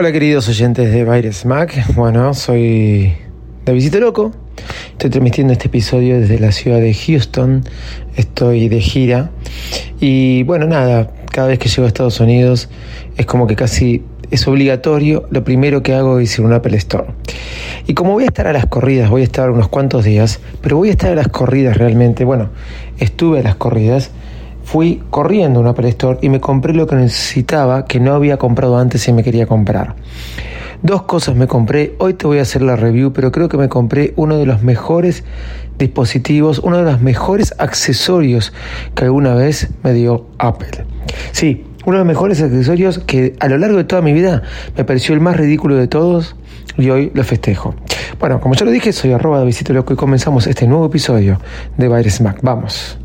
Hola queridos oyentes de Baires Mac, bueno, soy Davidito Loco, estoy transmitiendo este episodio desde la ciudad de Houston, estoy de gira. Y bueno, nada, cada vez que llego a Estados Unidos es como que casi es obligatorio, lo primero que hago es ir a un Apple Store. Y como voy a estar a las corridas, voy a estar unos cuantos días, pero voy a estar a las corridas realmente, bueno, estuve a las corridas, fui corriendo a un Apple Store y me compré lo que necesitaba, que no había comprado antes y me quería comprar. Dos cosas me compré, hoy te voy a hacer la review, pero creo que me compré uno de los mejores dispositivos, uno de los mejores accesorios que alguna vez me dio Apple. Sí, uno de los mejores accesorios que a lo largo de toda mi vida me pareció el más ridículo de todos y hoy lo festejo. Bueno, como ya lo dije, soy arroba de Visito Loco y comenzamos este nuevo episodio de Baires Mac. Vamos.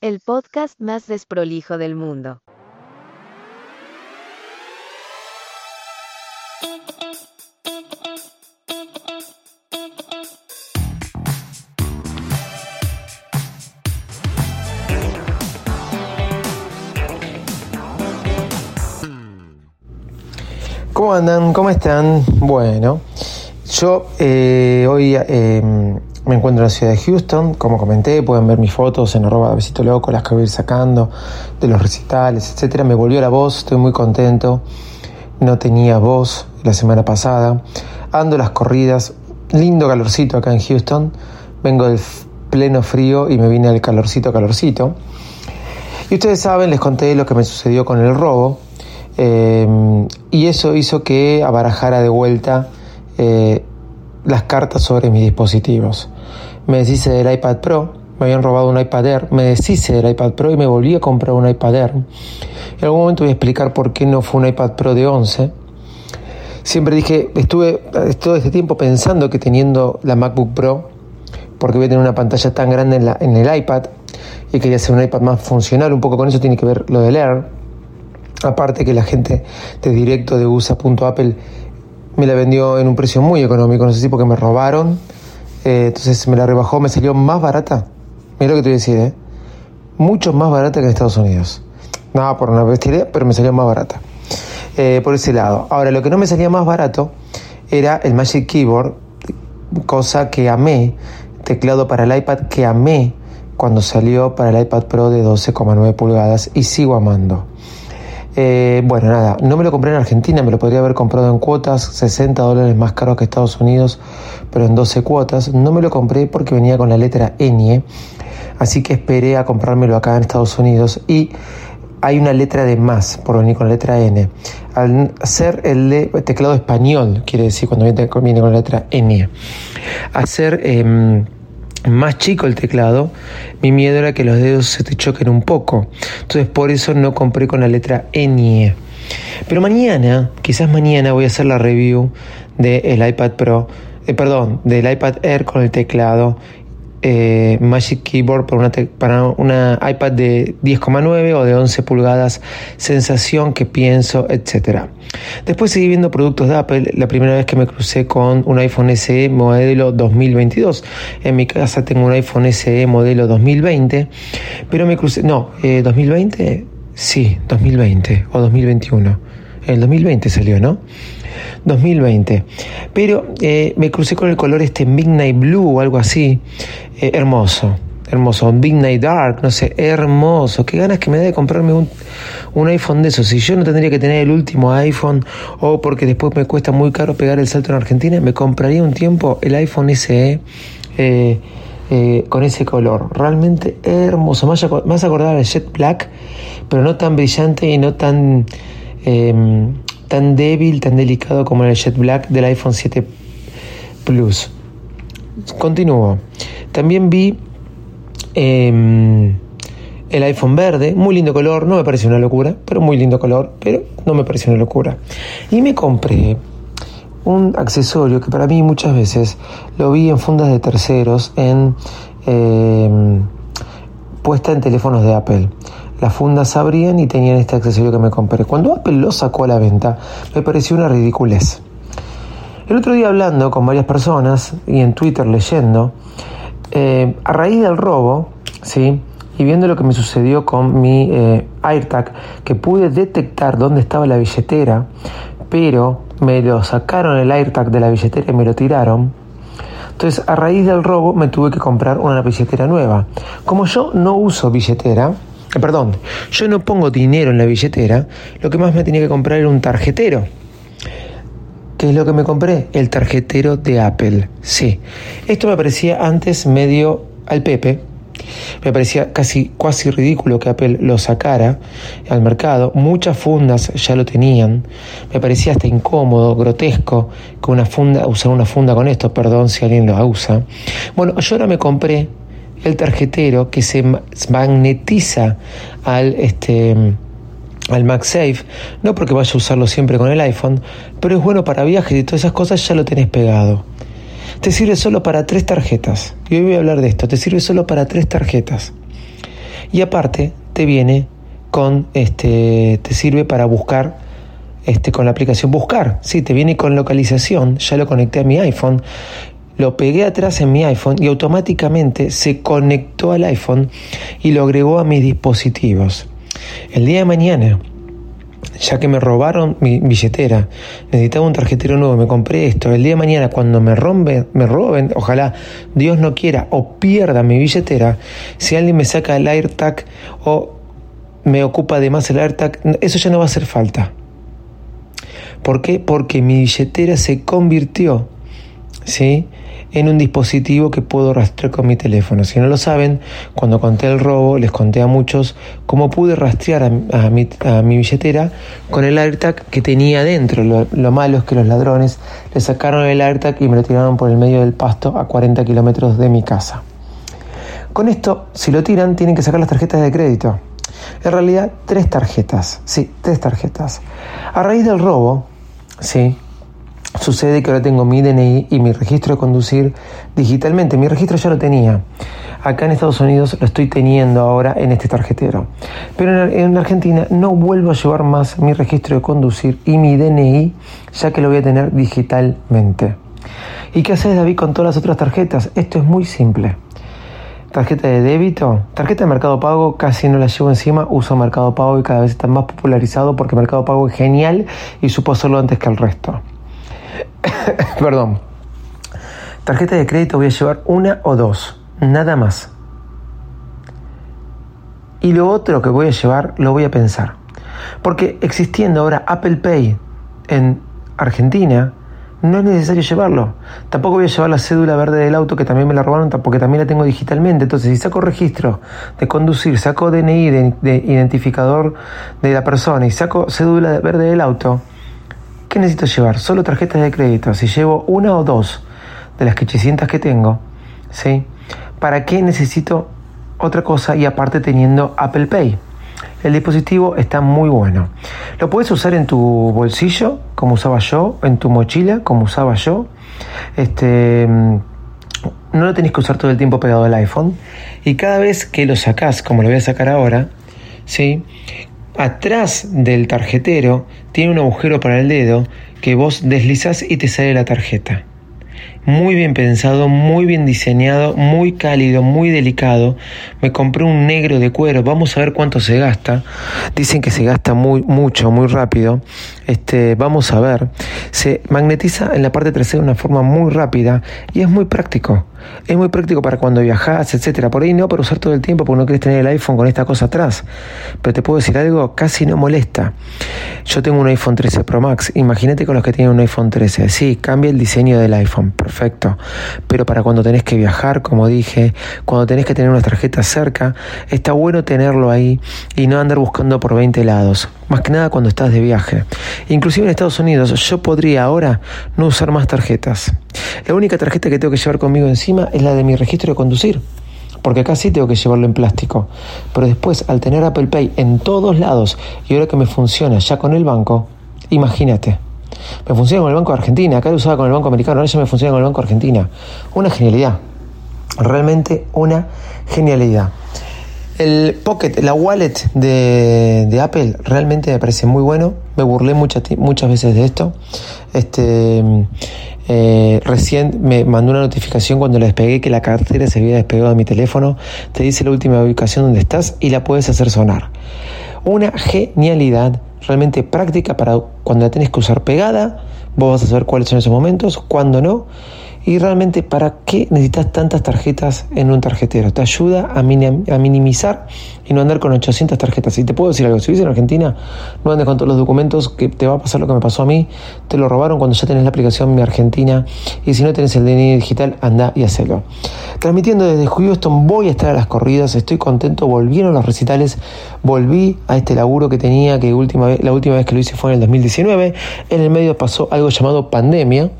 El podcast más desprolijo del mundo. ¿Cómo andan? ¿Cómo están? Bueno, yo eh, hoy eh, me encuentro en la ciudad de Houston, como comenté, pueden ver mis fotos en arroba besito loco, las que voy a ir sacando de los recitales, etcétera. Me volvió la voz, estoy muy contento. No tenía voz la semana pasada. Ando las corridas, lindo calorcito acá en Houston. Vengo del pleno frío y me vine al calorcito, calorcito. Y ustedes saben, les conté lo que me sucedió con el robo. Eh, y eso hizo que abarajara de vuelta eh, las cartas sobre mis dispositivos. Me deshice del iPad Pro, me habían robado un iPad Air, me deshice del iPad Pro y me volví a comprar un iPad Air. En algún momento voy a explicar por qué no fue un iPad Pro de 11. Siempre dije, estuve todo este tiempo pensando que teniendo la MacBook Pro, porque voy a tener una pantalla tan grande en, la, en el iPad y quería hacer un iPad más funcional, un poco con eso tiene que ver lo del Air. Aparte que la gente de directo de USA.apple me la vendió en un precio muy económico, no sé si porque me robaron, eh, entonces me la rebajó, me salió más barata. Mira lo que te voy a decir, ¿eh? Mucho más barata que en Estados Unidos. Nada por una bestialidad, pero me salió más barata. Eh, por ese lado. Ahora, lo que no me salía más barato era el Magic Keyboard, cosa que amé, teclado para el iPad que amé cuando salió para el iPad Pro de 12,9 pulgadas y sigo amando. Eh, bueno, nada, no me lo compré en Argentina, me lo podría haber comprado en cuotas, 60 dólares más caro que Estados Unidos, pero en 12 cuotas. No me lo compré porque venía con la letra ñ, así que esperé a comprármelo acá en Estados Unidos y hay una letra de más por venir con la letra N. Al ser el teclado español, quiere decir cuando viene, con la letra N, hacer más chico el teclado, mi miedo era que los dedos se te choquen un poco. Entonces por eso no compré con la letra N. Pero mañana, quizás mañana voy a hacer la review del iPad Pro, eh, perdón, del iPad Air con el teclado eh, Magic Keyboard para una, iPad de 10,9 o de 11 pulgadas, sensación que pienso, etc. Después seguí viendo productos de Apple, la primera vez que me crucé con un iPhone SE modelo 2022. En mi casa tengo un iPhone SE modelo 2020, pero me crucé, no, eh, 2020, sí, 2020 o 2021. El 2020 salió, ¿no? 2020. Pero eh, me crucé con el color este Midnight Blue o algo así. Eh, hermoso, hermoso. Midnight Dark, no sé, hermoso. Qué ganas que me da de comprarme un, un iPhone de esos. Si yo no tendría que tener el último iPhone o porque después me cuesta muy caro pegar el salto en Argentina, me compraría un tiempo el iPhone SE. Eh, con ese color, realmente hermoso, más, más acordado al Jet Black, pero no tan brillante y no tan em, tan débil, tan delicado como el Jet Black del iPhone 7 Plus. Continúo. También vi em, el iPhone verde, muy lindo color, no me parece una locura, pero muy lindo color, pero no me parece una locura. Y me compré un accesorio que para mí muchas veces lo vi en fundas de terceros, en em, puesta en teléfonos de Apple las fundas abrían y tenían este accesorio que me compré. Cuando Apple lo sacó a la venta, me pareció una ridiculez. El otro día hablando con varias personas y en Twitter leyendo, eh, a raíz del robo, ¿sí? y viendo lo que me sucedió con mi eh, AirTag, que pude detectar dónde estaba la billetera, pero me lo sacaron el AirTag de la billetera y me lo tiraron. Entonces, a raíz del robo me tuve que comprar una billetera nueva. Como yo no uso billetera, perdón, yo no pongo dinero en la billetera, lo que más me tenía que comprar era un tarjetero. ¿Qué es lo que me compré? El tarjetero de Apple. Sí. Esto me parecía antes medio al Pepe. Me parecía casi casi ridículo que Apple lo sacara al mercado. Muchas fundas ya lo tenían. Me parecía hasta incómodo, grotesco que una funda, usar una funda con esto, perdón si alguien lo usa. Bueno, yo ahora me compré el tarjetero que se magnetiza al este al MagSafe, no porque vaya a usarlo siempre con el iPhone, pero es bueno para viajes y todas esas cosas ya lo tenés pegado. Te sirve solo para tres tarjetas. Y hoy voy a hablar de esto. Te sirve solo para tres tarjetas. Y aparte te viene con este, te sirve para buscar este, con la aplicación buscar. Sí, te viene con localización. Ya lo conecté a mi iPhone lo pegué atrás en mi iPhone y automáticamente se conectó al iPhone y lo agregó a mis dispositivos. El día de mañana, ya que me robaron mi billetera, necesitaba un tarjetero nuevo, me compré esto. El día de mañana, cuando me rompen, me roben, ojalá Dios no quiera, o pierda mi billetera, si alguien me saca el AirTag o me ocupa además el AirTag, eso ya no va a hacer falta. ¿Por qué? Porque mi billetera se convirtió, ¿sí? en un dispositivo que puedo rastrear con mi teléfono. Si no lo saben, cuando conté el robo, les conté a muchos cómo pude rastrear a, mi, billetera con el AirTag que tenía dentro. Lo, malo es que los ladrones le sacaron el AirTag y me lo tiraron por el medio del pasto a 40 kilómetros de mi casa. Con esto, si lo tiran, tienen que sacar las tarjetas de crédito. En realidad, tres tarjetas. Sí, tres tarjetas. A raíz del robo, sí, Sucede que ahora tengo mi DNI y mi registro de conducir digitalmente. Mi registro ya lo tenía. Acá en Estados Unidos lo estoy teniendo ahora en este tarjetero. Pero en Argentina no vuelvo a llevar más mi registro de conducir y mi DNI, ya que lo voy a tener digitalmente. ¿Y qué haces, David, con todas las otras tarjetas? Esto es muy simple. Tarjeta de débito, tarjeta de Mercado Pago, casi no la llevo encima, uso Mercado Pago y cada vez está más popularizado porque Mercado Pago es genial y supo hacerlo antes que el resto. Perdón. Tarjeta de crédito voy a llevar una o dos, nada más. Y lo otro que voy a llevar lo voy a pensar. Porque existiendo ahora Apple Pay en Argentina, no es necesario llevarlo. Tampoco voy a llevar la cédula verde del auto que también me la robaron porque también la tengo digitalmente. Entonces, si saco registro de conducir, saco DNI de, de identificador de la persona y saco cédula verde del auto, ¿qué necesito llevar? Solo tarjetas de crédito. Si llevo una o dos de las 800 que tengo, ¿sí? ¿Para qué necesito otra cosa y aparte teniendo Apple Pay? El dispositivo está muy bueno. Lo puedes usar en tu bolsillo, como usaba yo, en tu mochila, como usaba yo. Este, no lo tenés que usar todo el tiempo pegado al iPhone. Y cada vez que lo sacás, como lo voy a sacar ahora, ¿sí? Atrás del tarjetero tiene un agujero para el dedo que vos deslizas y te sale la tarjeta muy bien pensado, muy bien diseñado, muy cálido, muy delicado. Me compré un negro de cuero, vamos a ver cuánto se gasta. Dicen que se gasta muy mucho, muy rápido. Este, vamos a ver. Se magnetiza en la parte trasera de una forma muy rápida y es muy práctico. Es muy práctico para cuando viajas, etcétera. Por ahí no para usar todo el tiempo porque no quieres tener el iPhone con esta cosa atrás. Pero te puedo decir algo, casi no molesta. Yo tengo un iPhone 13 Pro Max. Imagínate con los que tienen un iPhone 13. Sí, cambia el diseño del iPhone. Perfecto. Pero para cuando tenés que viajar, como dije, cuando tenés que tener una tarjeta cerca, está bueno tenerlo ahí y no andar buscando por 20 lados. Más que nada cuando estás de viaje. Inclusive en Estados Unidos yo podría ahora no usar más tarjetas. La única tarjeta que tengo que llevar conmigo encima es la de mi registro de conducir. Porque acá sí tengo que llevarlo en plástico. Pero después, al tener Apple Pay en todos lados y ahora que me funciona ya con el banco, imagínate. Me funciona con el Banco de Argentina, acá lo usaba con el Banco Americano, ahora ya me funciona con el Banco de Argentina. Una genialidad. Realmente una genialidad. El Pocket, la wallet de, Apple, realmente me parece muy bueno. Me burlé muchas, muchas veces de esto. Este, eh, recién me mandó una notificación cuando la despegué que la cartera se había despegado de mi teléfono. Te dice la última ubicación donde estás y la puedes hacer sonar. Una genialidad, realmente práctica para cuando la tenés que usar pegada. Vos vas a saber cuáles son esos momentos, cuándo no y realmente, ¿para qué necesitas tantas tarjetas en un tarjetero? Te ayuda a, minimizar y no andar con 800 tarjetas. Y te puedo decir algo, si vives en Argentina, no andes con todos los documentos, que te va a pasar lo que me pasó a mí. Te lo robaron cuando ya tenés la aplicación Mi Argentina. Y si no tenés el DNI digital, anda y hacelo. Transmitiendo desde Houston, voy a estar a las corridas, estoy contento, volvieron los recitales, volví a este laburo que tenía, que última vez, la última vez que lo hice fue en el 2019. En el medio pasó algo llamado pandemia.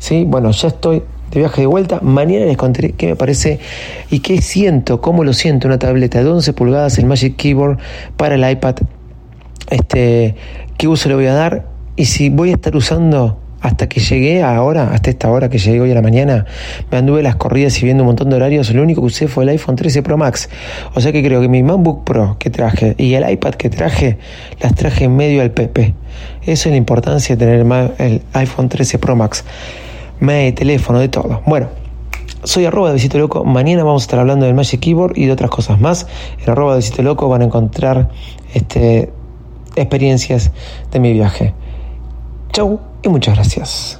¿Sí? Bueno, ya estoy de viaje de vuelta. Mañana les contaré qué me parece y qué siento, cómo lo siento una tableta de 11 pulgadas, el Magic Keyboard para el iPad. Este, qué uso le voy a dar y si voy a estar usando hasta que llegué ahora, hasta esta hora que llegué hoy a la mañana, me anduve las corridas y viendo un montón de horarios. Lo único que usé fue el iPhone 13 Pro Max. O sea que creo que mi MacBook Pro que traje y el iPad que traje, las traje en medio al PP. Eso es la importancia de tener el iPhone 13 Pro Max me teléfono, de todo. Bueno, soy arroba de Visito Loco. Mañana vamos a estar hablando del Magic Keyboard y de otras cosas más. En arroba de Visito Loco van a encontrar este, experiencias de mi viaje. Chau y muchas gracias.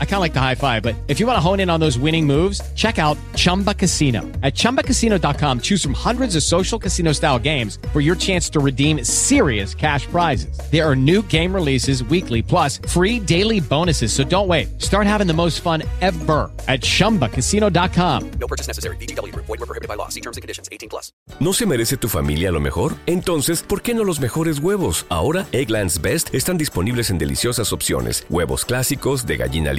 I kind of like the high five, but if you want to hone in on those winning moves, check out Chumba Casino. At ChumbaCasino.com, choose from hundreds of social casino style games for your chance to redeem serious cash prizes. There are new game releases weekly, plus free daily bonuses. So don't wait. Start having the most fun ever at ChumbaCasino.com. No purchase necessary. BGW. Void were prohibited by law. See terms and conditions. 18 plus. ¿No se merece tu familia lo mejor? Entonces, ¿por qué no los mejores huevos? Ahora, Egglands Best están disponibles en deliciosas opciones. Huevos clásicos, de gallina